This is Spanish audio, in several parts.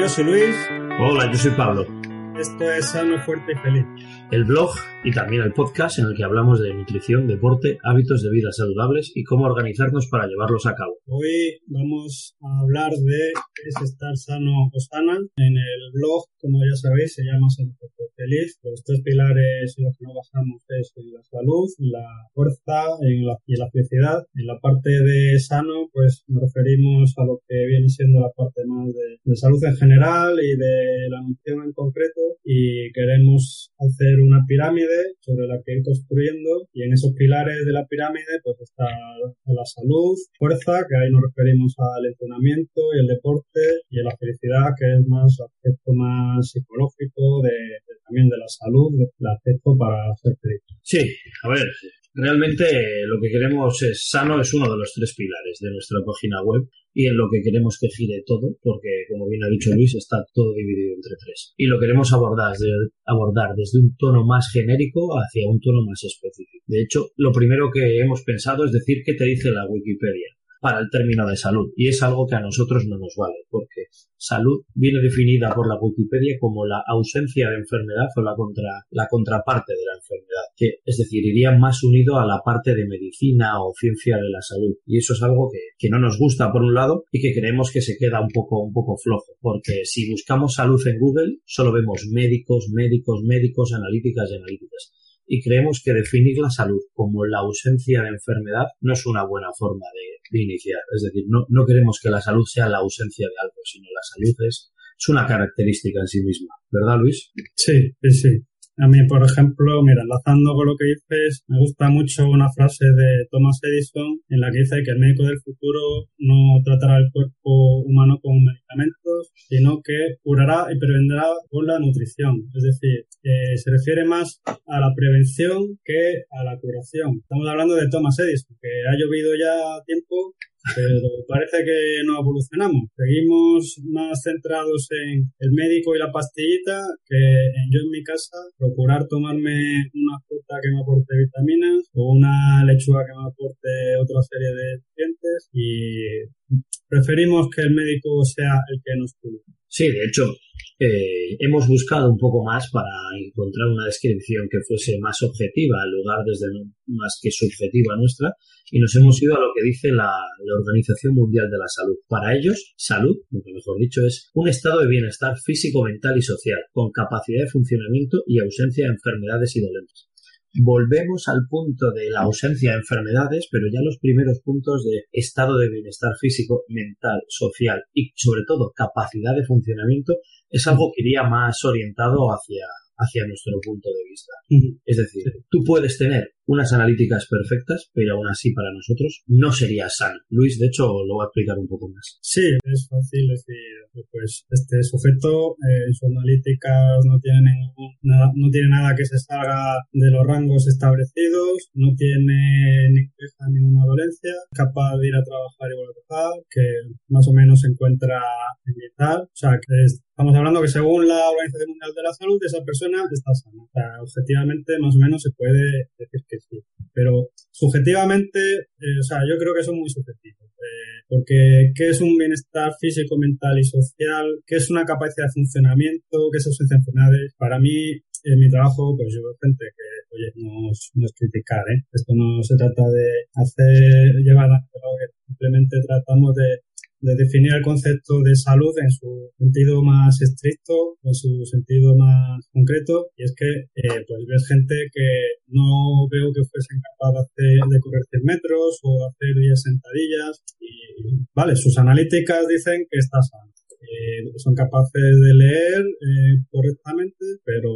yo soy Luis. Hola, yo soy Pablo. Esto es Sano, Fuerte y Feliz. El blog y también el podcast en el que hablamos de nutrición, deporte, hábitos de vida saludables y cómo organizarnos para llevarlos a cabo. Hoy vamos a hablar de qué es estar sano o sana. En el blog, como ya sabéis, se llama Sano, Fuerte y Feliz. Los tres pilares en los que nos basamos es en la salud, la fuerza en la, y la felicidad. En la parte de sano, pues nos referimos a lo que viene siendo la parte más de, de salud en general y de la nutrición en concreto. Y queremos hacer una pirámide sobre la que ir construyendo y en esos pilares de la pirámide pues está la salud, fuerza, que ahí nos referimos al entrenamiento y el deporte y la felicidad, que es más aspecto más psicológico de, de también de la salud, el aspecto para ser feliz. Sí, a ver, realmente lo que queremos es sano, es uno de los tres pilares de nuestra página web y en lo que queremos que gire todo, porque como bien ha dicho Luis, está todo dividido entre tres. Y lo queremos abordar abordar desde un tono más genérico hacia un tono más específico. De hecho, lo primero que hemos pensado es decir qué te dice la Wikipedia para el término de salud. Y es algo que a nosotros no nos vale, porque salud viene definida por la Wikipedia como la ausencia de enfermedad o la, contra, la contraparte de la enfermedad, es decir, iría más unido a la parte de medicina o ciencia de la salud. Y eso es algo que, no nos gusta por un lado y que creemos que se queda un poco, un poco flojo, porque si buscamos salud en Google, solo vemos médicos, médicos, médicos, analíticas y analíticas y creemos que definir la salud como la ausencia de enfermedad no es una buena forma de, iniciar. Es decir, no, queremos que la salud sea la ausencia de algo, sino la salud es, es una característica en sí misma. ¿Verdad, Luis? Sí, sí. A mí, por ejemplo, mira, enlazando con lo que dices, me gusta mucho una frase de Thomas Edison en la que dice que el médico del futuro no tratará el cuerpo humano con medicamentos, sino que curará y prevendrá con la nutrición. Es decir, eh, se refiere más a la prevención que a la curación. Estamos hablando de Thomas Edison, que ha llovido ya tiempo pero parece que no evolucionamos. Seguimos más centrados en el médico y la pastillita que en yo en mi casa procurar tomarme una fruta que me aporte vitaminas o una lechuga que me aporte otra serie de nutrientes y preferimos que el médico sea el que nos cure. Sí, de hecho, eh, hemos buscado un poco más para encontrar una descripción que fuese más objetiva, en lugar desde más que subjetiva nuestra, y nos hemos ido a lo que dice la, la, Organización Mundial de la Salud. Para ellos, salud, lo que mejor dicho, es un estado de bienestar físico, mental y social, con capacidad de funcionamiento y ausencia de enfermedades y dolencias volvemos al punto de la ausencia de enfermedades, pero ya los primeros puntos de estado de bienestar físico, mental, social y sobre todo capacidad de funcionamiento es algo que iría más orientado hacia, hacia nuestro punto de vista. Es decir, tú puedes tener unas analíticas perfectas, pero aún así para nosotros no sería sano. Luis, de hecho, lo va a explicar un poco más. Sí, es fácil decir, pues este sujeto eh, sus analíticas no tiene, ningún, nada, no tiene nada que se salga de los rangos establecidos, no tiene ni queja ninguna dolencia, capaz de ir a trabajar y volver que más o menos se encuentra en vital, o sea, que es, estamos hablando que según la Organización Mundial de la Salud, esa persona está sana. O sea, objetivamente, más o menos se puede decir que. Pero subjetivamente, eh, o sea, yo creo que eso es muy subjetivo. Eh, porque ¿qué es un bienestar físico, mental y social? ¿Qué es una capacidad de funcionamiento? ¿Qué es ausencia de enfermedades? Para mí, en mi trabajo, pues yo veo gente que, oye, no es, criticar, ¿eh? Esto no se trata de hacer, llevar a simplemente tratamos de de definir el concepto de salud en su sentido más estricto, en su sentido más concreto, y es que eh, pues ves gente que no veo que fuesen capaz de, hacer, de correr 100 metros o hacer 10 sentadillas, y vale, sus analíticas dicen que está sano. Eh, son capaces de leer eh, correctamente, pero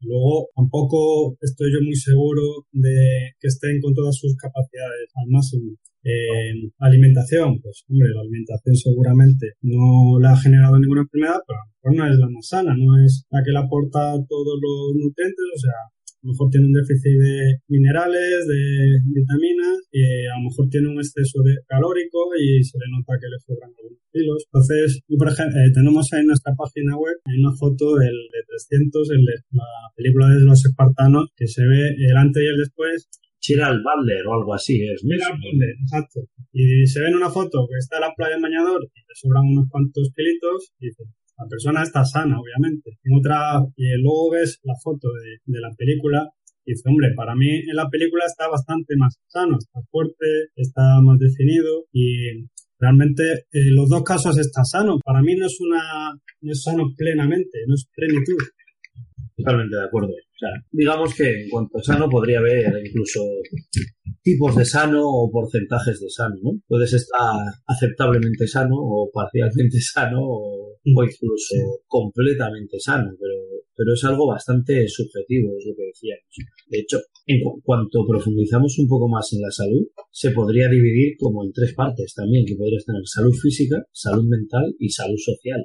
luego tampoco estoy yo muy seguro de que estén con todas sus capacidades al máximo. Eh, alimentación, pues hombre, la alimentación seguramente no le ha generado ninguna enfermedad, pero a lo mejor no es la más sana, no es la que le aporta todos los nutrientes, o sea, a lo mejor tiene un déficit de minerales, de vitaminas, y a lo mejor tiene un exceso de calórico y se le nota que le sobran algunos kilos. Entonces, por ejemplo, eh, tenemos en nuestra página web una foto del de 300, el de la película de los espartanos, que se ve el antes y el después Chiral Butler o algo así es. Chiral Butler, exacto. Y se ve en una foto que está en la playa en bañador y le sobran unos cuantos kilitos y dice, la persona está sana, obviamente. En otra, y luego ves la foto de, de la película y dice, hombre, para mí en la película está bastante más sano, está fuerte, está más definido y realmente en los dos casos está sano. Para mí no es una, no es sano plenamente, no es plenitud. Totalmente de acuerdo. O sea, digamos que en cuanto a sano podría haber incluso tipos de sano o porcentajes de sano, ¿no? Puedes estar aceptablemente sano o parcialmente sano o, o incluso completamente sano, pero, pero es algo bastante subjetivo, es lo que decíamos. De hecho, en cu- cuanto profundizamos un poco más en la salud, se podría dividir como en tres partes también, que podrías tener salud física, salud mental y salud social.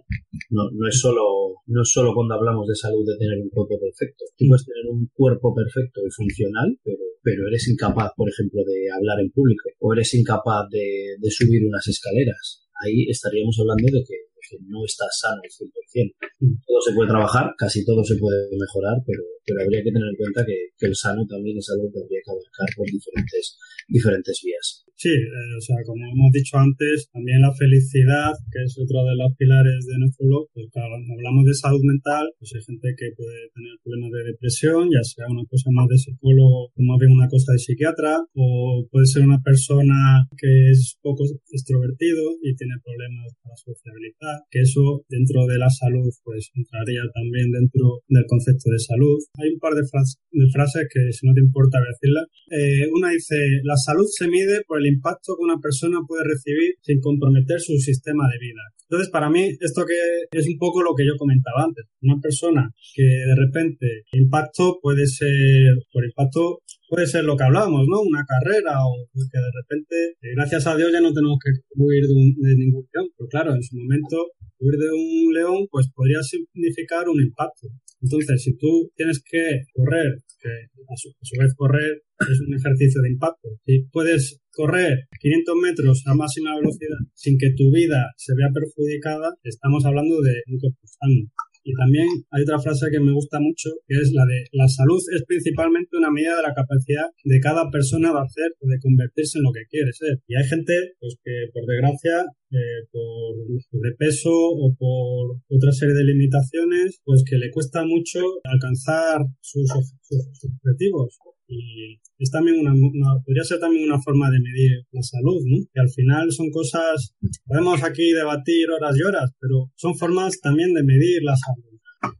No, no es solo, no es solo cuando hablamos de salud de tener un cuerpo perfecto. Tú puedes tener un cuerpo perfecto y funcional, pero, pero eres incapaz, por ejemplo, de hablar en público, o eres incapaz de, de subir unas escaleras. Ahí estaríamos hablando de que, de que no estás sano al 100%. Todo se puede trabajar, casi todo se puede mejorar, pero, pero habría que tener en cuenta que, el sano también es algo que habría que abarcar por diferentes, diferentes vías. Sí, eh, o sea, como hemos dicho antes, también la felicidad, que es otro de los pilares de nuestro blog, pues cuando hablamos de salud mental, pues hay gente que puede tener problemas de depresión, ya sea una cosa más de psicólogo o más bien una cosa de psiquiatra, o puede ser una persona que es poco extrovertido y tiene problemas para sociabilizar, que eso dentro de la salud pues entraría también dentro del concepto de salud. Hay un par de, fras- de frases que si no te importa decirlas. Eh, una dice, la salud se mide por el impacto que una persona puede recibir sin comprometer su sistema de vida. Entonces, para mí, esto que es un poco lo que yo comentaba antes. Una persona que de repente impacto puede ser, por impacto puede ser lo que hablábamos, ¿no? Una carrera o que de repente, eh, gracias a Dios ya no tenemos que huir de, un- de ningún león. Pero claro, en su momento, huir de un león, pues podría significar un impacto. Entonces, si tú tienes que correr, que a su, a su vez correr es un ejercicio de impacto, si puedes correr 500 metros a máxima velocidad sin que tu vida se vea perjudicada, estamos hablando de un cuerpo sano. Y también hay otra frase que me gusta mucho, que es la de la salud es principalmente una medida de la capacidad de cada persona de hacer o de convertirse en lo que quiere ser. Y hay gente, pues que por desgracia, eh, por sobrepeso o por otra serie de limitaciones, pues que le cuesta mucho alcanzar sus, sus objetivos. Y es también una, una- podría ser también una forma de medir la salud, ¿no? Que al final son cosas, podemos aquí debatir horas y horas, pero son formas también de medir la salud.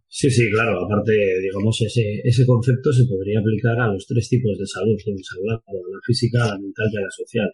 Sí, sí, claro. Aparte, digamos, ese, ese concepto se podría aplicar a los tres tipos de salud que hemos hablado, a la física, a la mental y a la social.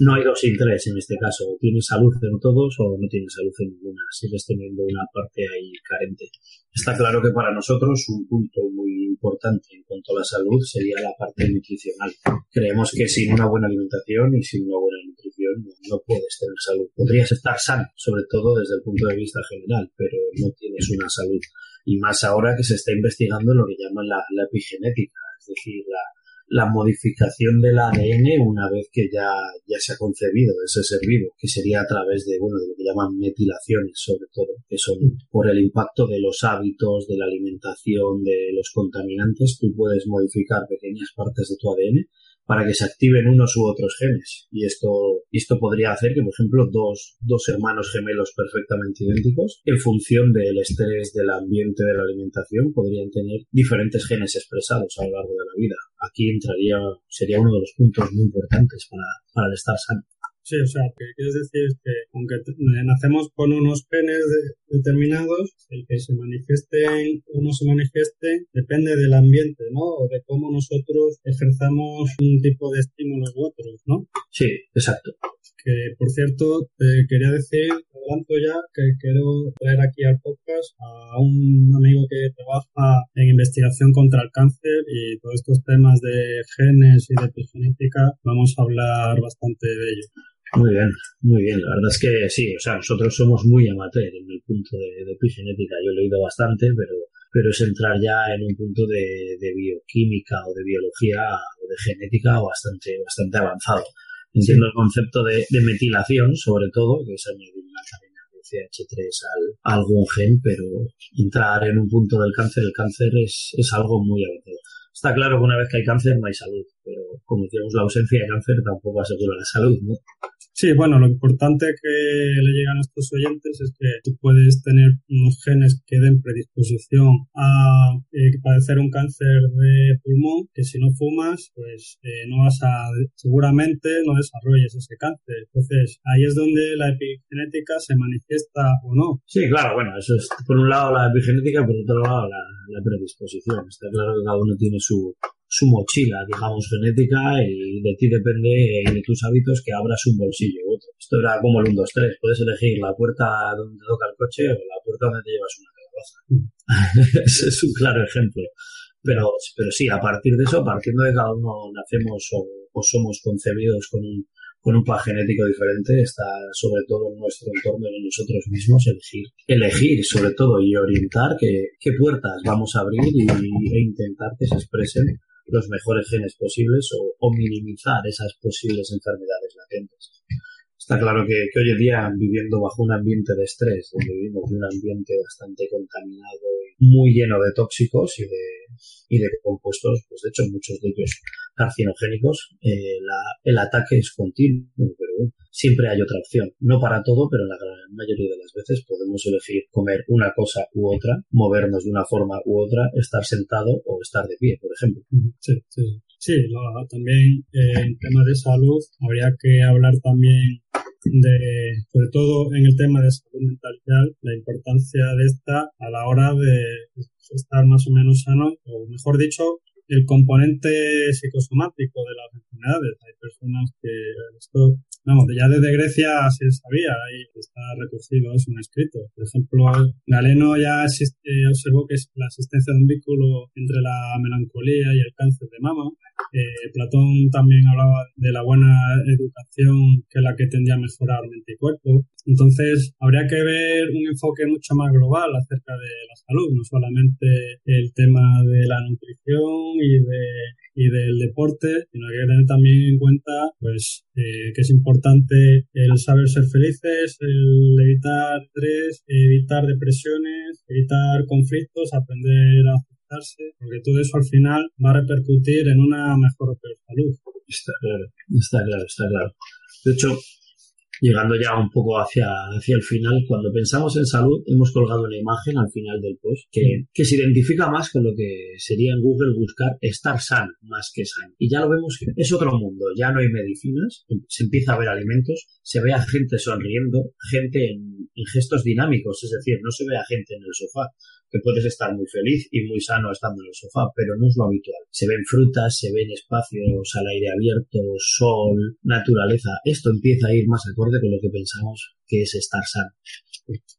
No hay dos sin en este caso. O tienes salud en todos o no tienes salud en ninguna. Sigues teniendo una parte ahí carente. Está claro que para nosotros un punto muy importante en cuanto a la salud sería la parte nutricional. Creemos que sin una buena alimentación y sin una buena nutrición no, no puedes tener salud. Podrías estar sano, sobre todo desde el punto de vista general, pero no tienes una salud. Y más ahora que se está investigando lo que llaman la, la epigenética, es decir, la, la modificación del ADN una vez que ya, ya se ha concebido ese ser vivo, que sería a través de, bueno, de lo que llaman metilaciones sobre todo, que son por el impacto de los hábitos, de la alimentación, de los contaminantes, tú puedes modificar pequeñas partes de tu ADN para que se activen unos u otros genes. Y esto, esto podría hacer que, por ejemplo, dos, dos hermanos gemelos perfectamente idénticos, en función del estrés, del ambiente, de la alimentación, podrían tener diferentes genes expresados a lo largo de la vida. Aquí entraría, sería uno de los puntos muy importantes para, para el estar sano. Sí, o sea, lo que quieres decir es que aunque t- nacemos con unos genes de- determinados, el que se manifiesten o no se manifiesten depende del ambiente, ¿no? O de cómo nosotros ejerzamos un tipo de estímulos u otros, ¿no? Sí, exacto. Que, por cierto, te quería decir, adelanto ya que quiero traer aquí al podcast a un amigo que trabaja en investigación contra el cáncer y todos estos temas de genes y de epigenética vamos a hablar bastante de ello. Muy bien, muy bien. La verdad es que sí, o sea, nosotros somos muy amateur en el punto de, de epigenética. Yo he leído bastante, pero pero es entrar ya en un punto de, bioquímica o de biología o de genética bastante, bastante avanzado. Entiendo el concepto de, metilación, sobre todo, que es añadir una cadena de CH3 al, a algún gen, pero entrar en un punto del cáncer, el cáncer es, es algo muy avanzado. Está claro que una vez que hay cáncer no hay salud, pero como decíamos, la ausencia de cáncer tampoco asegura la salud, ¿no? Sí, bueno, lo importante que le llegan a estos oyentes es que tú puedes tener unos genes que den predisposición a eh, padecer un cáncer de pulmón, que si no fumas, pues eh, no vas a, seguramente no desarrolles ese cáncer. Entonces, ahí es donde la epigenética se manifiesta o no. Sí, claro, bueno, eso es por un lado la epigenética, por otro lado la, la predisposición. Está claro que cada uno tiene su, su mochila, digamos, genética y de ti depende y de tus hábitos que abras un bolsillo u otro. Esto era como el 1, 2, 3. Puedes elegir la puerta donde toca el coche o la puerta donde te llevas una calabaza. Ese es un claro ejemplo. Pero, pero sí, a partir de eso, partiendo de cada uno nacemos o, o somos concebidos con un, con un plan genético diferente, está sobre todo en nuestro entorno, en nosotros mismos, elegir, elegir sobre todo y orientar qué, qué puertas vamos a abrir y, e intentar que se expresen los mejores genes posibles o, minimizar esas posibles enfermedades latentes. Está claro que, hoy en día, viviendo bajo un ambiente de estrés, vivimos en un ambiente bastante contaminado y muy lleno de tóxicos y de, y de compuestos, pues de hecho muchos de ellos carcinogénicos, eh, el ataque es continuo, pero siempre hay otra opción. No para todo, pero la gran mayoría de las veces podemos elegir comer una cosa u otra, movernos de una forma u otra, estar sentado o estar de pie, por ejemplo. Sí, sí. Sí, también eh, en tema de salud habría que hablar también de, sobre todo en el tema de salud mental, la importancia de esta a la hora de estar más o menos sano, o mejor dicho, el componente psicosomático de las enfermedades. Hay personas que esto, vamos, ya desde Grecia se sabía, ahí está recogido, es un escrito. Por ejemplo, Galeno ya eh, observó que es la existencia de un vínculo entre la melancolía y el cáncer de mama. Eh, Platón también hablaba de la buena educación que es la que tendría a mejorar mente y cuerpo. Entonces, habría que ver un enfoque mucho más global acerca de la salud, no solamente el tema de la nutrición y de y del deporte, sino hay que tener también en cuenta pues eh, que es importante el saber ser felices, el evitar estrés, evitar depresiones, evitar conflictos, aprender a aceptarse, porque todo eso al final va a repercutir en una mejor salud. Está claro, está claro, está claro. De hecho, llegando ya un poco hacia, hacia el final, cuando pensamos en salud, hemos colgado una imagen al final del post que, que se identifica más con lo que sería en Google buscar estar sano más que sano. Y ya lo vemos que es otro mundo, ya no hay medicinas, se empieza a ver alimentos, se ve a gente sonriendo, gente en, en gestos dinámicos, es decir, no se ve a gente en el sofá, que puedes estar muy feliz y muy sano estando en el sofá, pero no es lo habitual. Se ven frutas, se ven espacios al aire abierto, sol, naturaleza. Esto empieza a ir más acorde con lo que pensamos que es estar sano.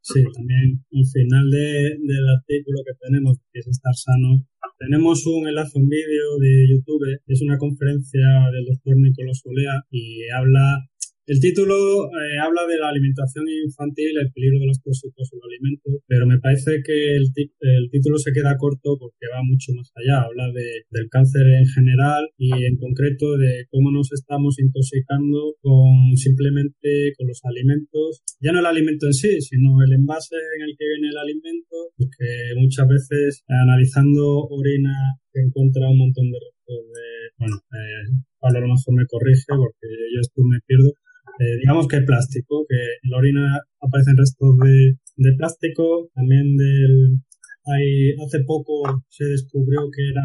Sí, también al final del artículo que tenemos, que es estar sano, tenemos un enlace, un vídeo de YouTube, es una conferencia del doctor Nicolás Olea y habla el título eh, habla de la alimentación infantil, el peligro de los tóxicos en los alimentos, pero me parece que el, el, título se queda corto porque va mucho más allá. Habla de, del cáncer en general y en concreto de cómo nos estamos intoxicando con simplemente con los alimentos, ya no el alimento en sí, sino el envase en el que viene el alimento, porque muchas veces analizando orina se encuentra un montón de restos de, bueno, eh, Pablo a lo mejor me corrige porque yo esto me pierdo, eh, digamos que plástico, que en la orina aparecen restos de, de plástico, también del, hay, hace poco se descubrió que era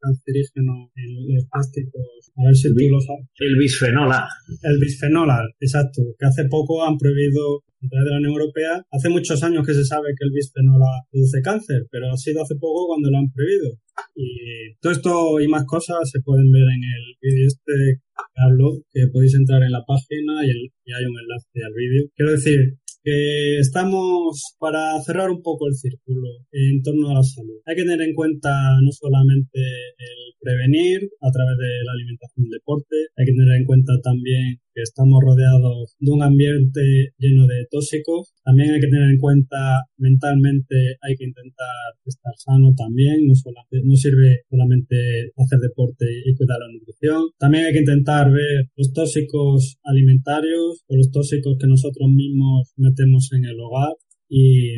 cancerígeno en los plásticos. A ver si tú lo sabes. El bisfenol A. El bisfenol A, exacto. Que hace poco han prohibido a través de la Unión Europea. Hace muchos años que se sabe que el bisfenol A produce cáncer, pero ha sido hace poco cuando lo han prohibido. Y todo esto y más cosas se pueden ver en el vídeo este que hablo, que podéis entrar en la página y, y hay un enlace al vídeo. Quiero decir, que estamos para cerrar un poco el círculo en torno a la salud. Hay que tener en cuenta no solamente el prevenir a través de la alimentación y deporte, hay que tener en cuenta también estamos rodeados de un ambiente lleno de tóxicos. También hay que tener en cuenta mentalmente, hay que intentar estar sano también, no, solamente, no sirve solamente hacer deporte y cuidar la nutrición. También hay que intentar ver los tóxicos alimentarios o los tóxicos que nosotros mismos metemos en el hogar y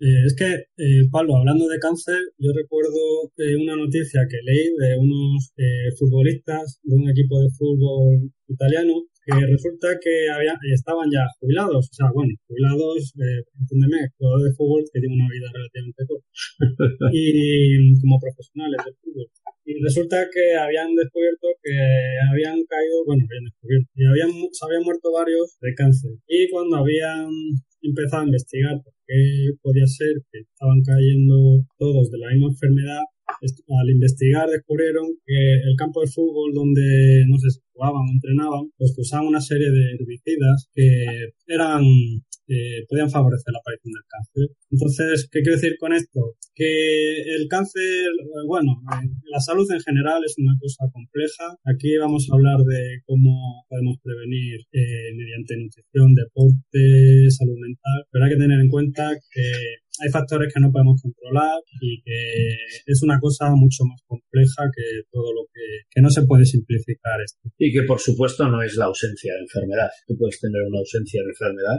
eh, es que, eh, Pablo, hablando de cáncer, yo recuerdo eh, una noticia que leí de unos futbolistas de un equipo de fútbol italiano que resulta que había, estaban ya jubilados, o sea, bueno, jubilados, eh, entiéndeme, jugadores de fútbol que tienen una vida relativamente corta, y como profesionales de fútbol. Y resulta que habían descubierto que habían caído, bueno, habían descubierto, y habían, se habían muerto varios de cáncer. Y cuando habían empezado a investigar por qué podía ser que estaban cayendo todos de la misma enfermedad, al investigar descubrieron que el campo de fútbol donde no sé si jugaban o entrenaban, pues usaban una serie de herbicidas que eran eh, podían favorecer la aparición del cáncer. Entonces, ¿qué quiero decir con esto? Que el cáncer, bueno, la salud en general es una cosa compleja. Aquí vamos a hablar de cómo podemos prevenir eh, mediante nutrición, deporte, salud mental, pero hay que tener en cuenta que hay factores que no podemos controlar y que es una cosa mucho más compleja que todo lo que, que no se puede simplificar esto. Y que por supuesto no es la ausencia de enfermedad. Tú puedes tener una ausencia de enfermedad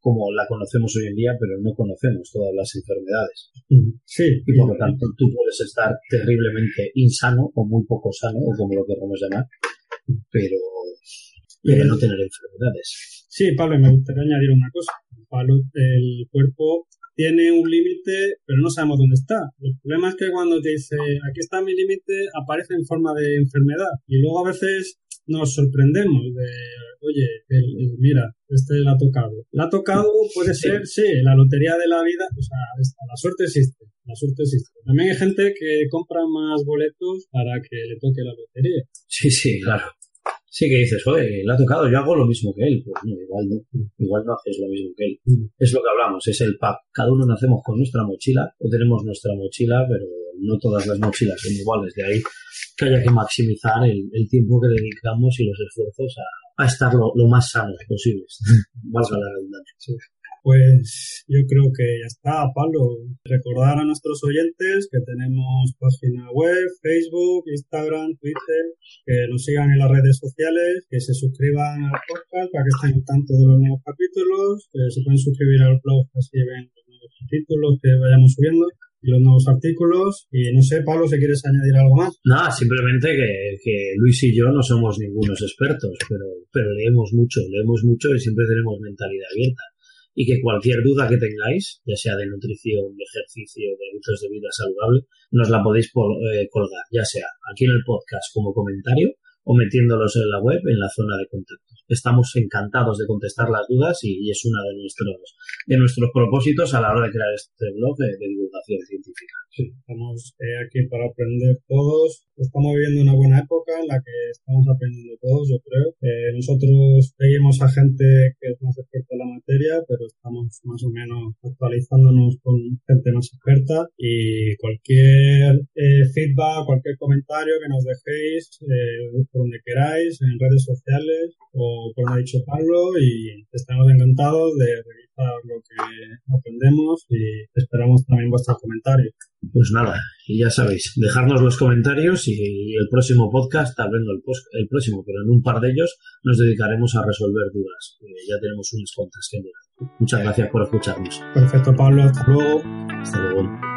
como la conocemos hoy en día, pero no conocemos todas las enfermedades. Sí. Y por lo tanto, tú puedes estar terriblemente insano o muy poco sano, o como lo queramos llamar, pero, pero no tener enfermedades. Sí, Pablo, me gustaría añadir una cosa. Pablo, el cuerpo tiene un límite, pero no sabemos dónde está. El problema es que cuando te dice, aquí está mi límite, aparece en forma de enfermedad. Y luego a veces nos sorprendemos de, oye, mira, este la ha tocado. La ha tocado puede ser, sí, la lotería de la vida, o sea, la suerte existe, la suerte existe. También hay gente que compra más boletos para que le toque la lotería. Sí, sí, claro. Sí que dices, oye, le ha tocado, yo hago lo mismo que él. Pues no, igual no, igual no haces lo mismo que él. Es lo que hablamos, es el pack. Cada uno nacemos con nuestra mochila, o tenemos nuestra mochila, pero no todas las mochilas son iguales. De ahí que haya que maximizar el, tiempo que dedicamos y los esfuerzos a, estar lo, más sanos posibles. Valga la redundancia. Pues yo creo que ya está, Pablo. Recordar a nuestros oyentes que tenemos página web, Facebook, Instagram, Twitter, que nos sigan en las redes sociales, que se suscriban al podcast para que estén al tanto de los nuevos capítulos, que se pueden suscribir al blog así ven los nuevos capítulos que vayamos subiendo los nuevos artículos. Y no sé, Pablo, si quieres añadir algo más. Nada, simplemente que, que, Luis y yo no somos ningunos expertos, pero, pero leemos mucho, leemos mucho y siempre tenemos mentalidad abierta. Y que cualquier duda que tengáis, ya sea de nutrición, de ejercicio, de hábitos de vida saludable, nos la podéis eh, colgar, ya sea aquí en el podcast como comentario o metiéndolos en la web en la zona de contactos. Estamos encantados de contestar las dudas y, es uno de nuestros, de nuestros propósitos a la hora de crear este blog de, divulgación científica. Sí, estamos eh, aquí para aprender todos. Estamos viviendo una buena época en la que estamos aprendiendo todos, yo creo. Eh, nosotros seguimos a gente que es más experta en la materia, pero estamos más o menos actualizándonos con gente más experta y cualquier eh, feedback, cualquier comentario que nos dejéis, por donde queráis, en redes sociales o por ha dicho Pablo y estamos encantados de revisar lo que aprendemos y esperamos también vuestros comentarios. Pues nada, y ya sabéis, dejarnos los comentarios y el próximo podcast, hablando el, el próximo, pero en un par de ellos nos dedicaremos a resolver dudas. ya tenemos unas cuantas que Muchas gracias por escucharnos. Perfecto, Pablo. Hasta luego. Hasta luego.